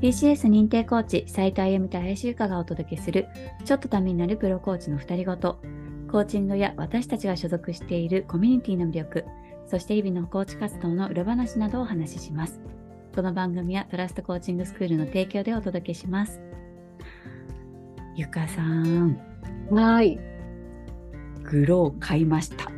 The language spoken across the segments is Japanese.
PCS 認定コーチ斉藤歩と林由香がお届けするちょっとためになるプロコーチの2人ごと。コーチングや私たちが所属しているコミュニティの魅力そして日々のコーチ活動の裏話などをお話しします。この番組はトラストコーチングスクールの提供でお届けします。ゆかさん。はい。グロー買いました。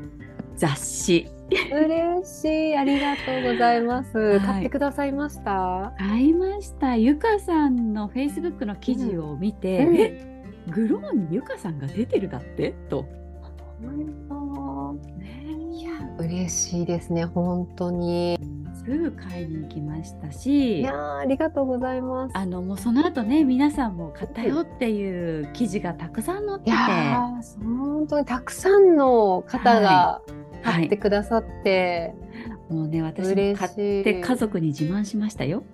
雑誌嬉しい。ありがとうございます、はい。買ってくださいました？買いました。ゆかさんのフェイスブックの記事を見て、うん。えグローにゆかさんが出てるだって？と、本ね当いや嬉しいですね本当に。すぐ買いに行きましたいしやーありがとうございます。あのもうその後ね皆さんも買ったよっていう記事がたくさん載ってて、本当にたくさんの方がはい買ってくださって、もうね私も買って家族に自慢しましたよ。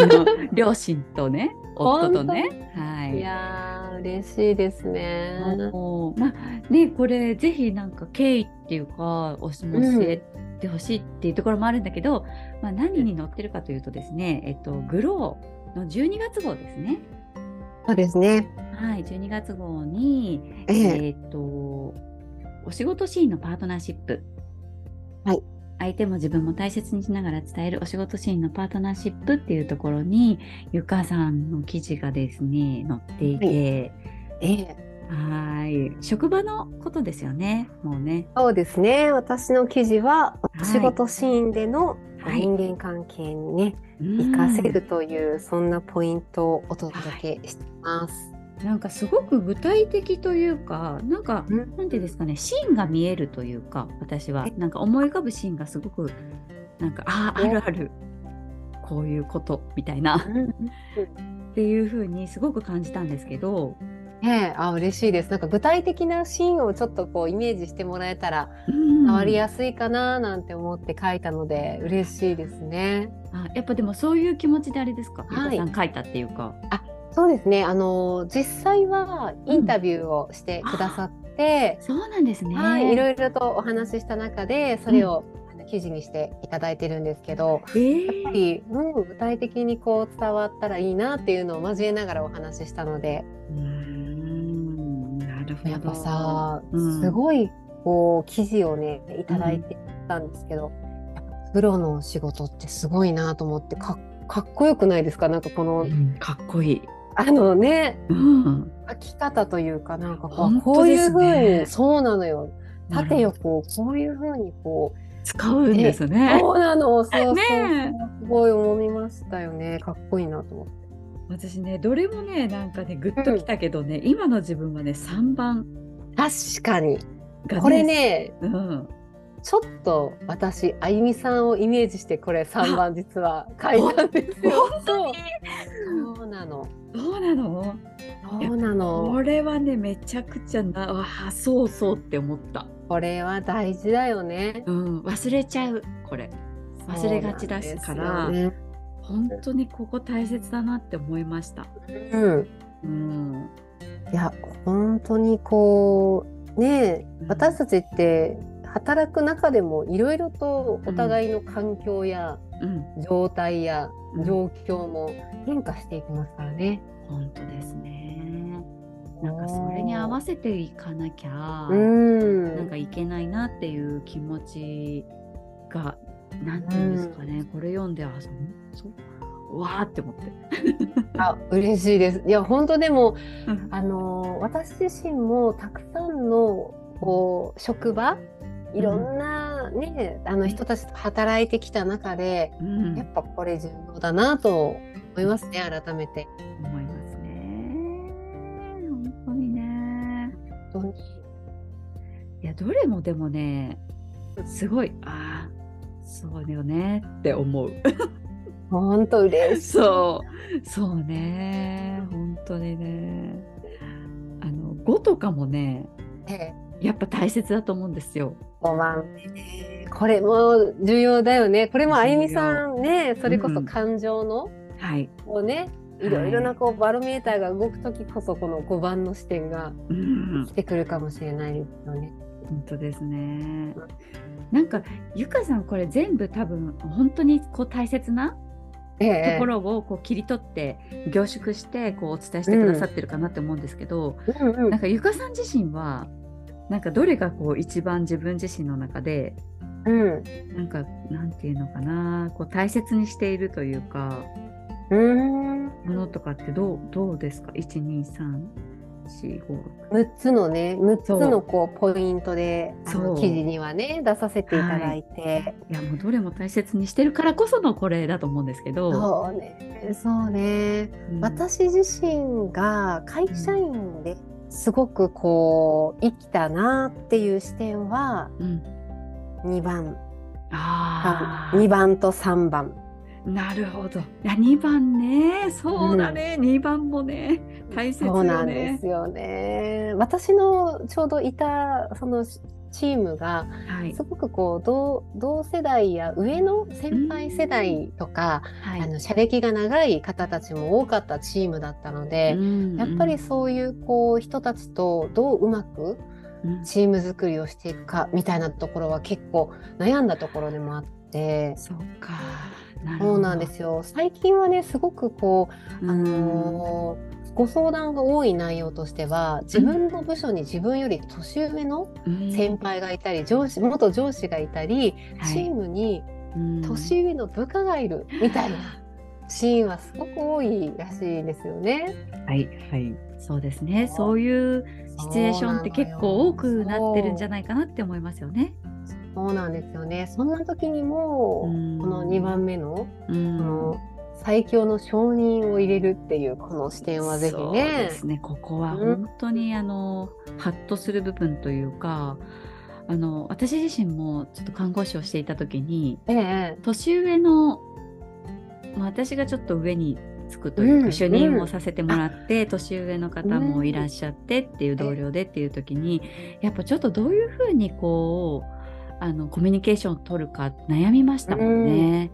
両親とね夫とね。はい。い、やー嬉しいですね。もうまあねこれぜひなんか経緯っていうかおしも教えてほしいっていうところもあるんだけど、まあ、何に載ってるかというとですね、えっと、グローの12月号ですね。そうですね。はい、12月号に、ええ。えっとお仕事シーンのパートナーシップ。はい。相手も自分も大切にしながら伝えるお仕事シーンのパートナーシップっていうところにゆかさんの記事がですね載っていて、ええはい。職場のことですよね。もうね。そうですね私の記事はお仕事シーンでのはい人間関係にね、うん活かせるというそんなポイントをお届けしています。なんかすごく具体的というか、なんか、うんなんていうんですかね、シーンが見えるというか、私は。なんか思い浮かぶシーンがすごく、なんか、ああ、あるある。こういうことみたいなっていう風にすごく感じたんですけど、ねえあ嬉しいです。なんか具体的なシーンをちょっとこうイメージしてもらえたらうん変わりやすいかななんて思って書いたので嬉しいですね。あやっぱでもそういう気持ちであれですか、はいさん書いたっていうか。そうですね。あの実際はインタビューをしてくださって、そうなんですね。はい、いろいろとお話しした中でそれを、あの記事にしていただいてるんですけど、えーやっぱり、うん、具体的にこう伝わったらいいなっていうのを交えながらお話ししたので、うーんなるほど。やっぱさ、うんすごいこう記事をねいただいてたんですけど、プロの仕事ってすごいなと思ってかかっこよくないですか？なんかこの、うんかっこいい。あのねうん。書き方というかなんかこ本うこういうふうにそうなのよ。縦横こういうふうにこう使うんですね。そうなのそうそう。ねすごい思いましたよね。かっこいいなと思って。私ねどれもねなんかねグッときたけどね、今の自分はね3番。確かに。がね。これねうん、ちょっと私あゆみさんをイメージしてこれ3番実は書いたんですよ。そうなの。そうなの？そうなの。これはねめちゃくちゃなわあそうそうって思った、これは大事だよね。うん、忘れちゃうこれ忘れがちだしからね本当にここ大切だなって思いましたうん。うんいや本当にこうねうん私たちって働く中でもいろいろとお互いの環境やうん状態やうん状況も変化していきますからね。本当ですねなんかそれに合わせていかなきゃ、うん。なんかいけないなっていう気持ちが、なんていうんですかね、これ読んで、あ、そそう、わーって思って。あ嬉しいです。いや本当でもうんあの私自身もたくさんのこう職場いろんなね、あの人たちと働いてきた中で、うんやっぱこれ重要だなと思いますね改めて。思いますね。本当にね。本当にいや、どれもでもね、すごい、ああ、そうだよねって思う。本当嬉しい。そう、そうね、本当にね。あの、語とかもね、えやっぱ大切だと思うんですよ。5番目ねこれも重要だよね。これもあゆみさんねそれこそ感情の、はい。こうねいろいろなこうバロメーターが動く時こそこの5番の視点がうん来てくるかもしれないですよね。本当ですね。なんかゆかさんこれ全部多分本当にこう大切なえところをこう切り取って凝縮してこうお伝えしてくださってるかなって思うんですけど、うんうんなんかゆかさん自身はなんかどれがこう一番自分自身の中でうんなんかなんていうのかなこう大切にしているというかうん。ものとかってどうどうですか ?12345 6つのね6つのこうポイントで記事にはね出させていただいて、いやもうどれも大切にしてるからこそのこれだと思うんですけど、そうね。そうね、うん。私自身が会社員ですごくこう生きたなっていう視点はうん、2番。あ2番と3番。あなるほど。いや2番ね。そうだね、2番もね。大切よね。そうなんですよね。私のちょうどいたそのチームがはい。すごくこう同同世代や上の先輩世代とか、はい。あの社歴が長い方たちも多かったチームだったので、やっぱりそういうこう人たちとどううまくうん、うんチーム作りをしていくかみたいなところは結構悩んだところでもあって。そうか。そうなんですよ。最近はねすごくこう、あのーご相談が多い内容としては自分の部署に自分より年上のうん。先輩がいたり上司元上司がいたり、はい。チームにうん。年上の部下がいるみたいなシーンはすごく多いらしいですよね。はいはい。そうですね。そう。いうシチュエーションって結構多くなってるんじゃいないかなって思いますよね。そう。なんですよね。そんな時にもうん。この2番目のこうん。の最強の承認を入れるっていうこの視点はぜひそうねですね。ここはうん本当にあのハッとする部分というかあの私自身もちょっと看護師をしていた時にええ年上の、まあ、私がちょっと上につくというか、うん。主任をさせてもらって、年上の方もいらっしゃってっていう同僚でっていう時にやっぱちょっとどういうふうにこうあのコミュニケーションを取るか悩みましたもんね。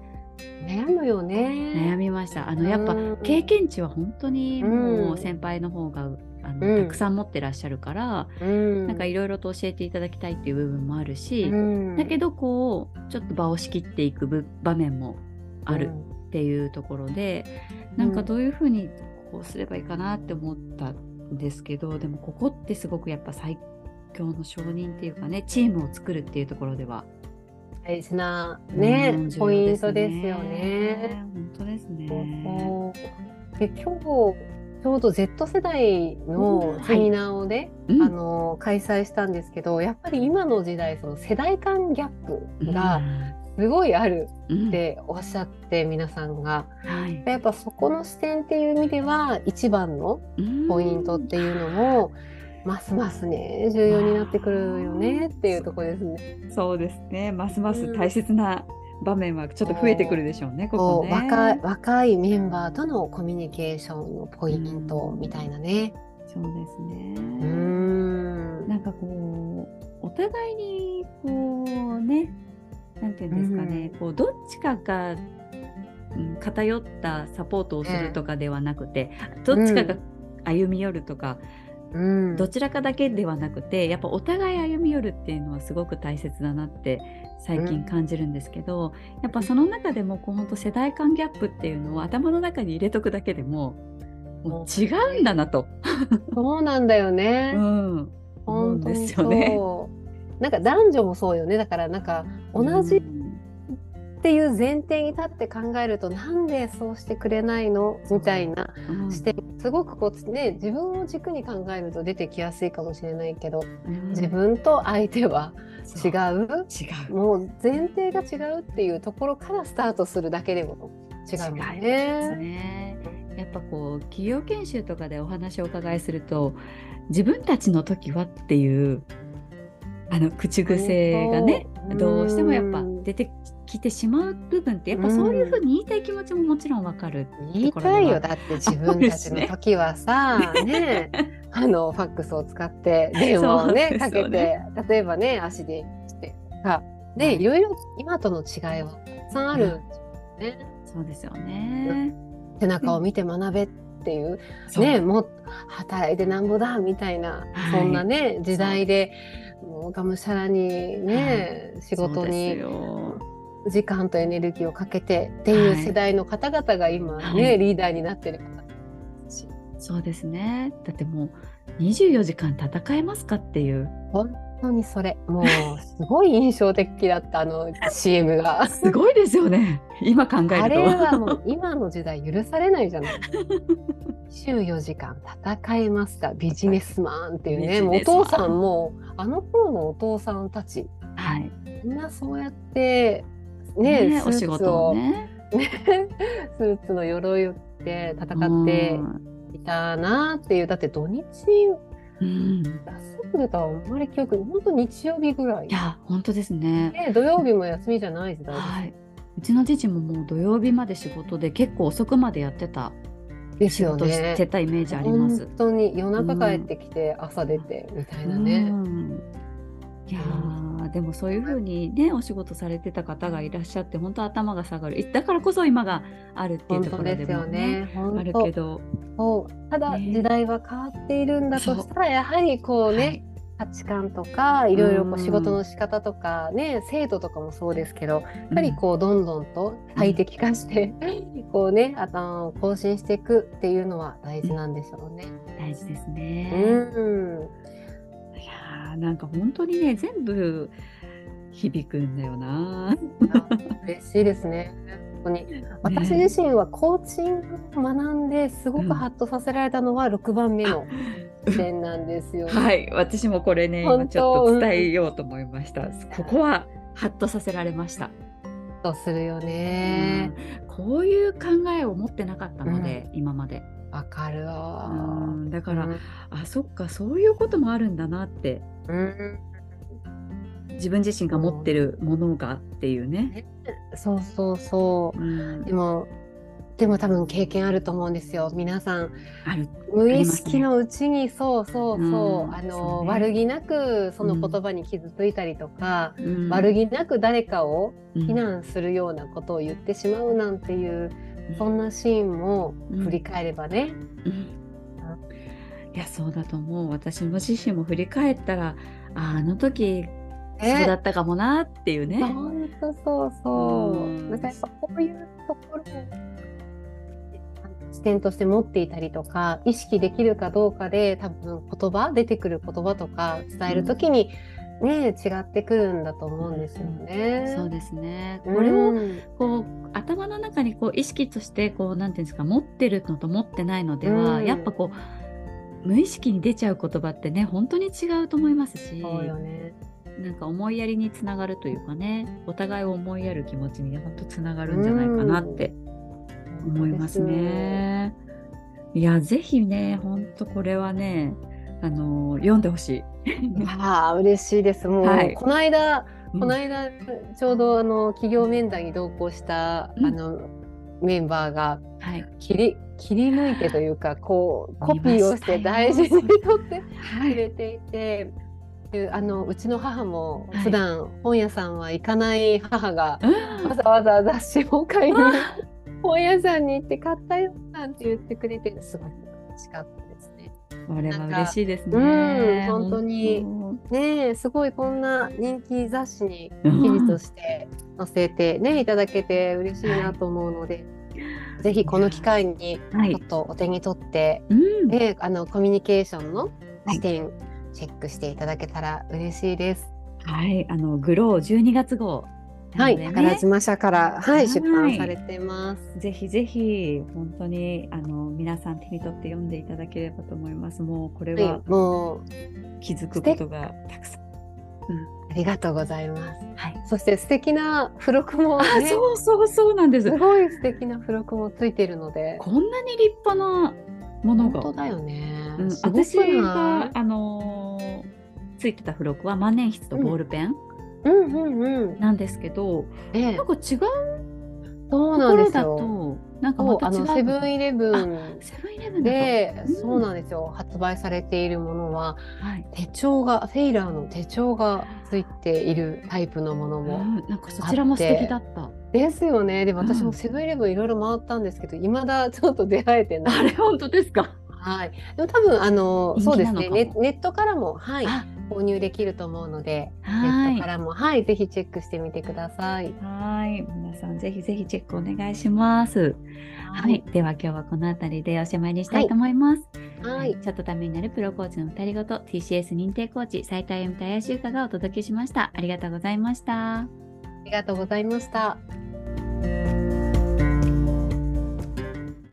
悩むよね。悩みました。あのやっぱうん経験値は本当にもううん先輩の方があの、うん。たくさん持ってらっしゃるから、うん。なんかいろいろと教えていただきたいっていう部分もあるし、うん。だけどこうちょっと場を仕切っていく部場面もあるっていうところで、なんかどういうふうにこうすればいいかなって思ったんですけどでもここってすごくやっぱ最強の承認っていうかねチームを作るっていうところでは、大事なね、うん重ポイ要ントですよね。。本当ですね。で今日ちょうど Z 世代のセミナーをね、うん。あの開催したんですけどやっぱり今の時代その世代間ギャップがすごいあるうん。っておっしゃって皆さんが。はい。やっぱそこの視点っていう意味では一番のポイントっていうのもますますね重要になってくるよねっていうところですね。そうですね。ますまうんす大切な場面はちょっと増えてくるでしょうね。ここうこね。若い若いメンバーとのコミュニケーションのポイントみたいなね。そうですね。うーんなんかこうお互いにこうね、なんていうんですかね、こうどっちかがうん偏ったサポートをするとかではなくて、どっちかが歩み寄るとか、うんどちらかだけではなくてやっぱお互い歩み寄るっていうのはすごく大切だなって最近感じるんですけど、やっぱその中でもこう本当世代間ギャップっていうのを頭の中に入れとくだけでももう違うんだなと、そうなんだよね。うん、本当にすよね。そう。なんか男女もそうよね。だからなんか同じっていう前提に立って考えると、なんでそうしてくれないの？みたいなうん。視点、すごくこうね自分を軸に考えると出てきやすいかもしれないけど、うん。自分と相手は違う？違う。もう前提が違うっていうところからスタートするだけでも違うもすね。ね。やっぱこう企業研修とかでお話をお伺いすると自分たちの時はっていうあの口癖がねどうしてもやっぱうん出てきてしまう部分ってやっぱそういうふうに言いたい気持ちももちろんわかる。言いたいよ。だって自分たちの時はさ、ね。あのファックスを使って電話をそうねかけてね例えばね足でしてかはい。でいろいろ今との違いはたくさんある。ん。ですよね。そうですよね。背中を見て学べっていうそう。ねもう働いてなんぼだみたいな、はい。そんなね時代でもうがむしゃらにね、仕事そうですによ時間とエネルギーをかけてっていう世代の方々が今ね、はいリーダーになってる方しそうですね。だってもう24時間戦えますかっていう。本当にそれもうすごい印象的だったあの CM が。すごいですよね。今考えると。あれはもう今の時代許されないじゃない。24時間戦えますかビジネスマンっていうビねお父さんもあの頃のお父さんたちはい。みんなそうやってねねお仕事をね。ね、スーツの鎧を着て戦っていたなっていうだって土日うん。休んでたらあんまり記憶本当日曜日ぐらいいや、本当ですね。ね土曜日も休みじゃない時代はい。うちの父ももう土曜日まで仕事で結構遅くまでやってたですよ仕事しね。てたイメージあります本。当に夜中帰ってきて朝出てみたいなね。うんいやーでもそういうふうにねお仕事されてた方がいらっしゃって本当頭が下がる。だからこそ今があるっていう本ところ当でもねね。本ある当けど。ただね。時代は変わっているんだとしたらやはりこうね、はい。価値観とかいろいろこううん仕事の仕方とかね制度とかもそうですけどやっぱりこうどんどんと最適化して、こうねあの更新していくっていうのは大事なんでしょうね。大事ですうね。ん、いなんか本当にね全部響くんだよな。嬉しいですね。本当に私自身はコーチングを学んですごくハッとさせられたのは6番目の視点なんですよ、ね。はい私もこれね今ちょっと伝えようと思いました。ここはハッとさせられました。とするよね。うんこういう考えを持ってなかったので、今まで。わ、かるうわ。ん。だから、うん。あそっかそういうこともあるんだなって。うん、自分自身が持ってるものがっていうね。そうそうそう。うん。でもでも多分経験あると思うんですよ。皆さんある。無意識のうちにそうそうそう、うん。あの悪気なくその言葉に傷ついたりとか、うん。悪気なく誰かをうん。非難するようなことを言ってしまうなんていう、そんなシーンも振り返ればね。うん。いやそうだと思う。私も自身も振り返ったらああの時そうだったかもなっていうね。本当そうそう。うん。なんかやっぱこういうところを視点として持っていたりとか意識できるかどうかで多分言葉出てくる言葉とか伝える時にね、違ってくるんだと思うんですよね。そうですね。ここれをうんこう頭の中にこう意識としてこうなんていうんですか持ってるのと持ってないのでは、うんやっぱこう無意識に出ちゃう言葉ってね本当に違うと思いますし、そうよね。なんか思いやりにつながるというかねお互いを思いやる気持ちに本当つながるんじゃないかなって思いますね。いやぜひね本当これはねあの読んでほしい。ああ嬉しいです。もう、はい。この間うん。この間ちょうどあの企業面談に同行した、うん。あのメンバーがはい、切り切り抜いてというかこうコ見ピーをして大事に取ってはい、くれていて。であのうちの母もはい。普段本屋さんは行かない母がうん。わざわざ雑誌を買いに本屋さんに行って買ったよなんて言ってくれてすごく嬉しかった。これは嬉しいですうんね。本当に。本ねえすごいこんな人気雑誌に当記事として載せてねいただけて嬉しいなと思うので、ぜひこの機会にはい。ちょっとお手に取って、うん。ねあのコミュニケーションの視点チェックしていただけたら嬉しいです。はい、あのグロー12月号なはい、宝島社から、ははいい、出版されてます。ぜひぜひ本当にあの皆さん手に取って読んでいただければと思います。もうこれははい、もう気づくことがたくさん。ありがとうございます。はい。そして素敵な付録も、あ、ね、そうそうそうなんですす。ごい素敵な付録もついているので、こんなに立派なものが。本当だよね。うん、私があのーついてた付録は万年筆とボールペンうんうんうん。なんですけど、ええなんか違うそうなんですよ。となんかそうあまた違うのセブンイレブンセブンイレブンで、うんそうなんですよ。発売されているものははい。手帳がフェイラーの手帳がついているタイプのものも。うんなんかそちらも素敵だった。ですよね。でも私うんもセブンイレブンいろいろ回ったんですけど、未だちょっと出会えてない。あれ本当ですか？はい。でも多分あのそうですねネ。ネットからもはいあ、購入できると思うので、はいネットからも、はい、ぜひチェックしてみてください。はい。皆さんぜひぜひチェックお願いします。はい。では今日はこの辺りでおしまいにしたいと思います。はい、ちょっとためになるプロコーチの二人ごと TCS 認定コーチ斉田由美と林優香がお届けしました。ありがとうございました。ありがとうございました。